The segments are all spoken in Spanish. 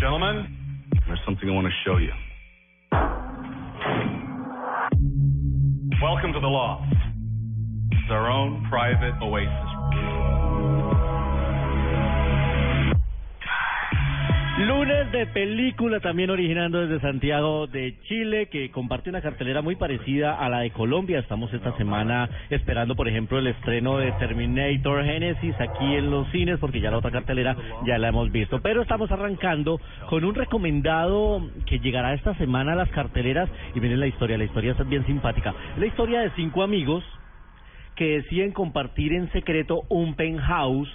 Gentlemen, there's something I want to show you. Welcome to the Loft. It's our own private oasis. Lunes de película también originando desde Santiago de Chile que comparte una cartelera muy parecida a la de Colombia. Estamos esta semana esperando, por ejemplo, el estreno de Terminator Genesis aquí en los cines porque ya la otra cartelera ya la hemos visto. Pero estamos arrancando con un recomendado que llegará esta semana a las carteleras y miren la historia, la historia es bien simpática. La historia de cinco amigos que deciden compartir en secreto un penthouse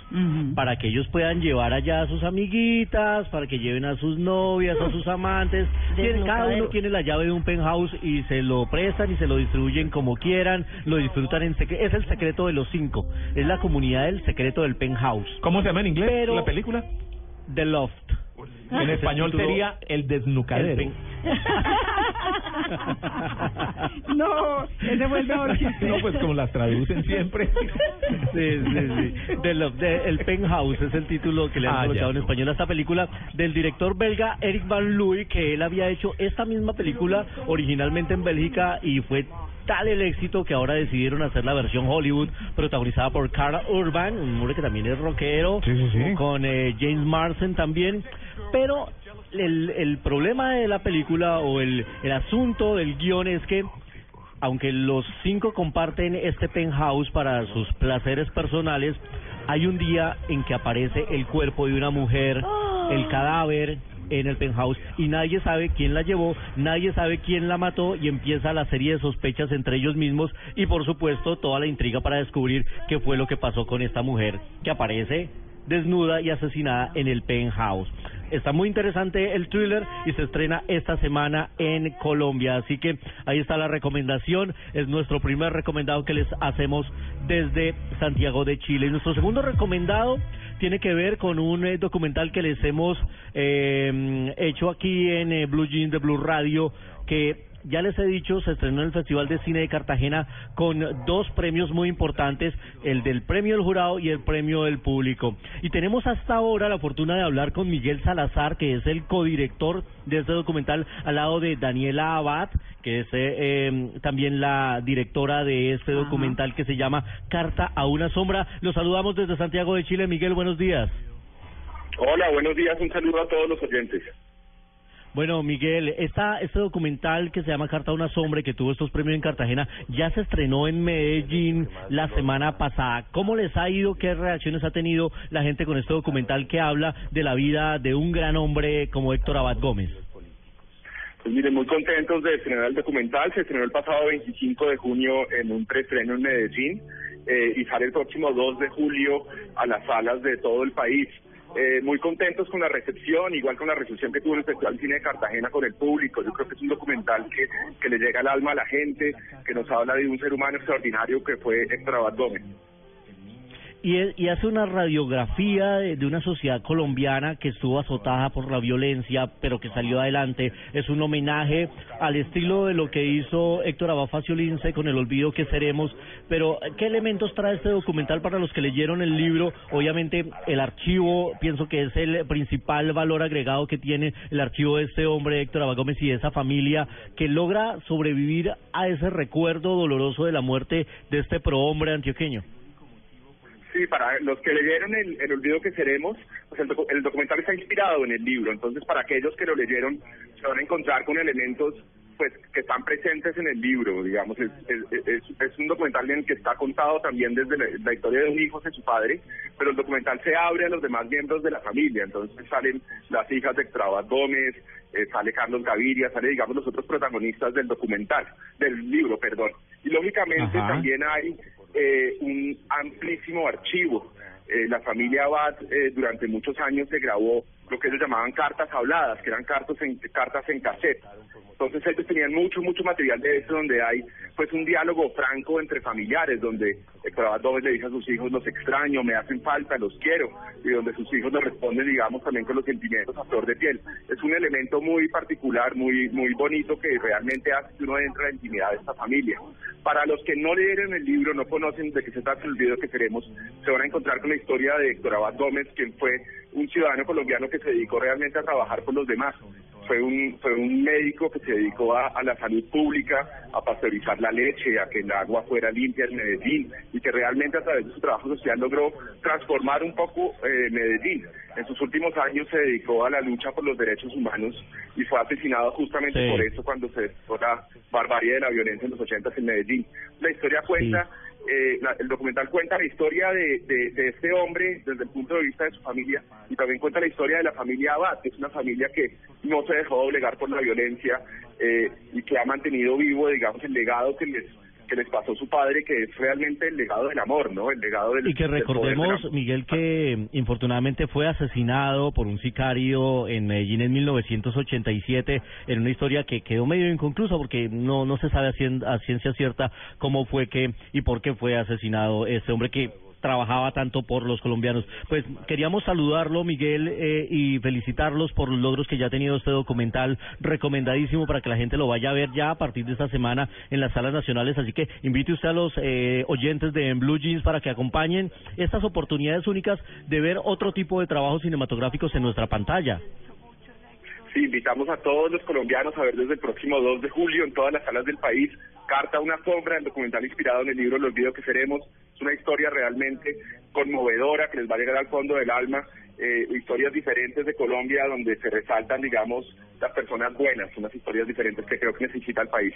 para que ellos puedan llevar allá a sus amiguitas, para que lleven a sus novias, a sus amantes. Tienen- cada uno tiene la llave de un penthouse y se lo prestan y se lo distribuyen como quieran, lo disfrutan en secreto. Es el secreto de los cinco. Es la comunidad del secreto del penthouse. ¿Cómo se llama en inglés Pero- la película? The Loft. En español sería El Desnucadero. No, ese fue el mejor chiste. No, pues como las traducen siempre. Sí, sí, sí. The Loft, de- el Penthouse es el título que le han Ah, colocado ya. en español a esta película del director belga Eric Van Looy, que él había hecho esta misma película originalmente en Bélgica y fue tal el éxito que ahora decidieron hacer la versión Hollywood protagonizada por Carl Urban, un hombre que también es rockero, Sí, sí, sí. con eh, James Marsden también, pero el, el problema de la película o el, el asunto del guion es que aunque los cinco comparten este penthouse para sus placeres personales, hay un día en que aparece el cuerpo de una mujer, el cadáver en el penthouse y nadie sabe quién la llevó, nadie sabe quién la mató y empieza la serie de sospechas entre ellos mismos y por supuesto toda la intriga para descubrir qué fue lo que pasó con esta mujer que aparece desnuda y asesinada en el penthouse. Está muy interesante el thriller y se estrena esta semana en Colombia. Así que ahí está la recomendación. Es nuestro primer recomendado que les hacemos desde Santiago de Chile. Y nuestro segundo recomendado tiene que ver con un eh, documental que les hemos eh, hecho aquí en eh, Blue Jeans de Blue Radio que ya les he dicho, se estrenó en el Festival de Cine de Cartagena con dos premios muy importantes, el del premio del jurado y el premio del público. Y tenemos hasta ahora la fortuna de hablar con Miguel Salazar, que es el codirector de este documental, al lado de Daniela Abad, que es eh, eh, también la directora de este documental que se llama Carta a una sombra. Los saludamos desde Santiago de Chile. Miguel, buenos días. Hola, buenos días, un saludo a todos los oyentes. Bueno, Miguel, esta, este documental que se llama Carta a una sombra que tuvo estos premios en Cartagena ya se estrenó en Medellín la semana pasada. ¿Cómo les ha ido? ¿Qué reacciones ha tenido la gente con este documental que habla de la vida de un gran hombre como Héctor Abad Gómez? Pues miren, muy contentos de estrenar el documental. Se estrenó el pasado 25 de junio en un preestreno en Medellín eh, y sale el próximo 2 de julio a las salas de todo el país. Eh, muy contentos con la recepción, igual con la recepción que tuvo el Festival Cine de Cartagena con el público. Yo creo que es un documental que, que le llega al alma a la gente, que nos habla de un ser humano extraordinario que fue Héctor Abad Gómez. Y, y hace una radiografía de, de una sociedad colombiana que estuvo azotada por la violencia, pero que salió adelante. Es un homenaje al estilo de lo que hizo Héctor Abad Lince con El Olvido que Seremos. Pero, ¿qué elementos trae este documental para los que leyeron el libro? Obviamente, el archivo, pienso que es el principal valor agregado que tiene el archivo de este hombre, Héctor Abad Gómez, y de esa familia que logra sobrevivir a ese recuerdo doloroso de la muerte de este prohombre antioqueño. Sí, para los que leyeron el, el olvido que seremos, pues el, docu- el documental está inspirado en el libro, entonces para aquellos que lo leyeron se van a encontrar con elementos pues que están presentes en el libro, digamos, es, es, es, es un documental en el que está contado también desde la, la historia de un hijo de su padre, pero el documental se abre a los demás miembros de la familia, entonces salen las hijas de Extrabat Gómez, eh, sale Carlos Gaviria, sale digamos los otros protagonistas del documental, del libro, perdón, y lógicamente Ajá. también hay eh, un amplísimo archivo. Eh, la familia Abad eh, durante muchos años se grabó lo que ellos llamaban cartas habladas, que eran cartas en, cartas en cassette. Entonces ellos tenían mucho, mucho material de eso donde hay pues un diálogo franco entre familiares, donde Héctor Abad Gómez le dice a sus hijos, los extraño, me hacen falta, los quiero, y donde sus hijos le responden, digamos, también con los sentimientos a flor de piel. Es un elemento muy particular, muy, muy bonito que realmente hace que uno entre en la intimidad de esta familia. Para los que no leyeron el libro, no conocen de qué se trata el video que queremos, se van a encontrar con la historia de Héctor Abad Gómez, quien fue un ciudadano colombiano que se dedicó realmente a trabajar por los demás. Fue un, fue un médico que se dedicó a, a la salud pública, a pasteurizar la leche, a que el agua fuera limpia en Medellín y que realmente a través de su trabajo social logró transformar un poco eh, Medellín. En sus últimos años se dedicó a la lucha por los derechos humanos y fue asesinado justamente Sí. por eso cuando se desató la barbarie de la violencia en los 80 en Medellín. La historia cuenta, eh, la- el documental cuenta la historia de, de, de este hombre desde el punto de vista de su familia y también cuenta la historia de la familia Abad, que es una familia que no se dejó doblegar por la violencia eh, y que ha mantenido vivo, digamos, el legado que les que les pasó su padre, que es realmente el legado del amor, ¿no? El legado del Y que recordemos. Miguel, que infortunadamente fue asesinado por un sicario en Medellín en 1987 en una historia que quedó medio inconclusa porque no no se sabe a, cien- a ciencia cierta cómo fue que y por qué fue asesinado este hombre que trabajaba tanto por los colombianos. Pues queríamos saludarlo, Miguel, eh, y felicitarlos por los logros que ya ha tenido este documental, recomendadísimo para que la gente lo vaya a ver ya a partir de esta semana en las salas nacionales. Así que invite usted a los eh, oyentes de Blue Jeans para que acompañen estas oportunidades únicas de ver otro tipo de trabajos cinematográficos en nuestra pantalla. Invitamos a todos los colombianos a ver desde el próximo 2 de julio en todas las salas del país Carta a una sombra, el documental inspirado en el libro El olvido que seremos. Es una historia realmente conmovedora que les va a llegar al fondo del alma. Eh, historias diferentes de Colombia donde se resaltan, digamos, las personas buenas, unas historias diferentes que creo que necesita el país.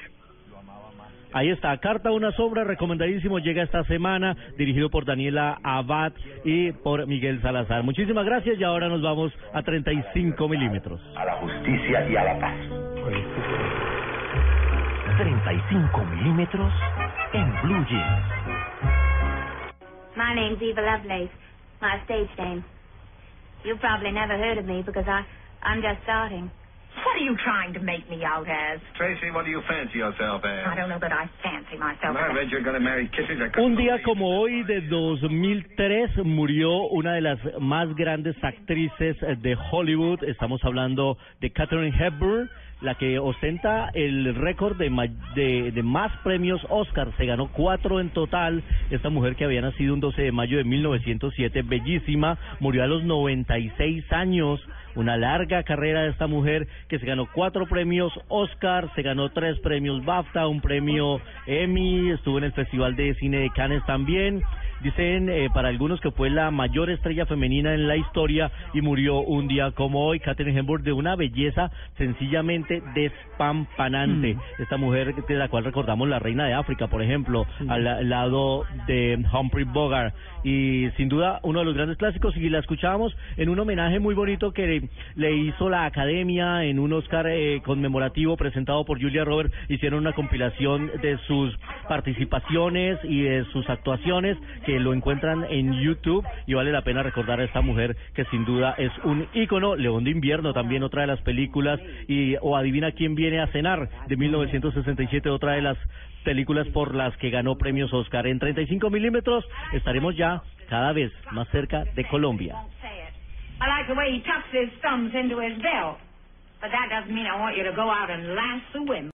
Ahí está, Carta una sombra, recomendadísimo, llega esta semana, dirigido por Daniela Abad y por Miguel Salazar. Muchísimas gracias y ahora nos vamos a 35 milímetros. a la justicia y a la paz. 35 milímetros en Blue Jeans. My name's Eva Lovelace, my stage name. You've probably never heard of me because I, I'm just starting. What are you trying to make me out as? Tracy, what do you fancy yourself I as? don't know that I fancy myself. I read you're going to marry I couldn't Un día como hoy de 2003 murió una de las más grandes actrices de Hollywood. Estamos hablando de Katharine Hepburn, la que ostenta el récord de, ma- de, de más premios Oscar. Se ganó cuatro en total. Esta mujer que había nacido un 12 de mayo de 1907, bellísima, murió a los 96 años. Una larga carrera de esta mujer que se ganó cuatro premios Oscar, se ganó tres premios BAFTA, un premio Emmy, estuvo en el Festival de Cine de Cannes también. Dicen eh, para algunos que fue la mayor estrella femenina en la historia y murió un día como hoy. Katherine Hepburn de una belleza sencillamente despampanante. Esta mujer de la cual recordamos la reina de África, por ejemplo, al la- lado de Humphrey Bogart. Y sin duda uno de los grandes clásicos y la escuchábamos en un homenaje muy bonito que le hizo la Academia en un Oscar eh, conmemorativo presentado por Julia Roberts. Hicieron una compilación de sus participaciones y de sus actuaciones que lo encuentran en YouTube y vale la pena recordar a esta mujer que sin duda es un ícono. León de invierno también otra de las películas y o adivina quién viene a cenar de 1967 otra de las películas por las que ganó premios Oscar. En 35 milímetros estaremos ya cada vez más cerca de Colombia.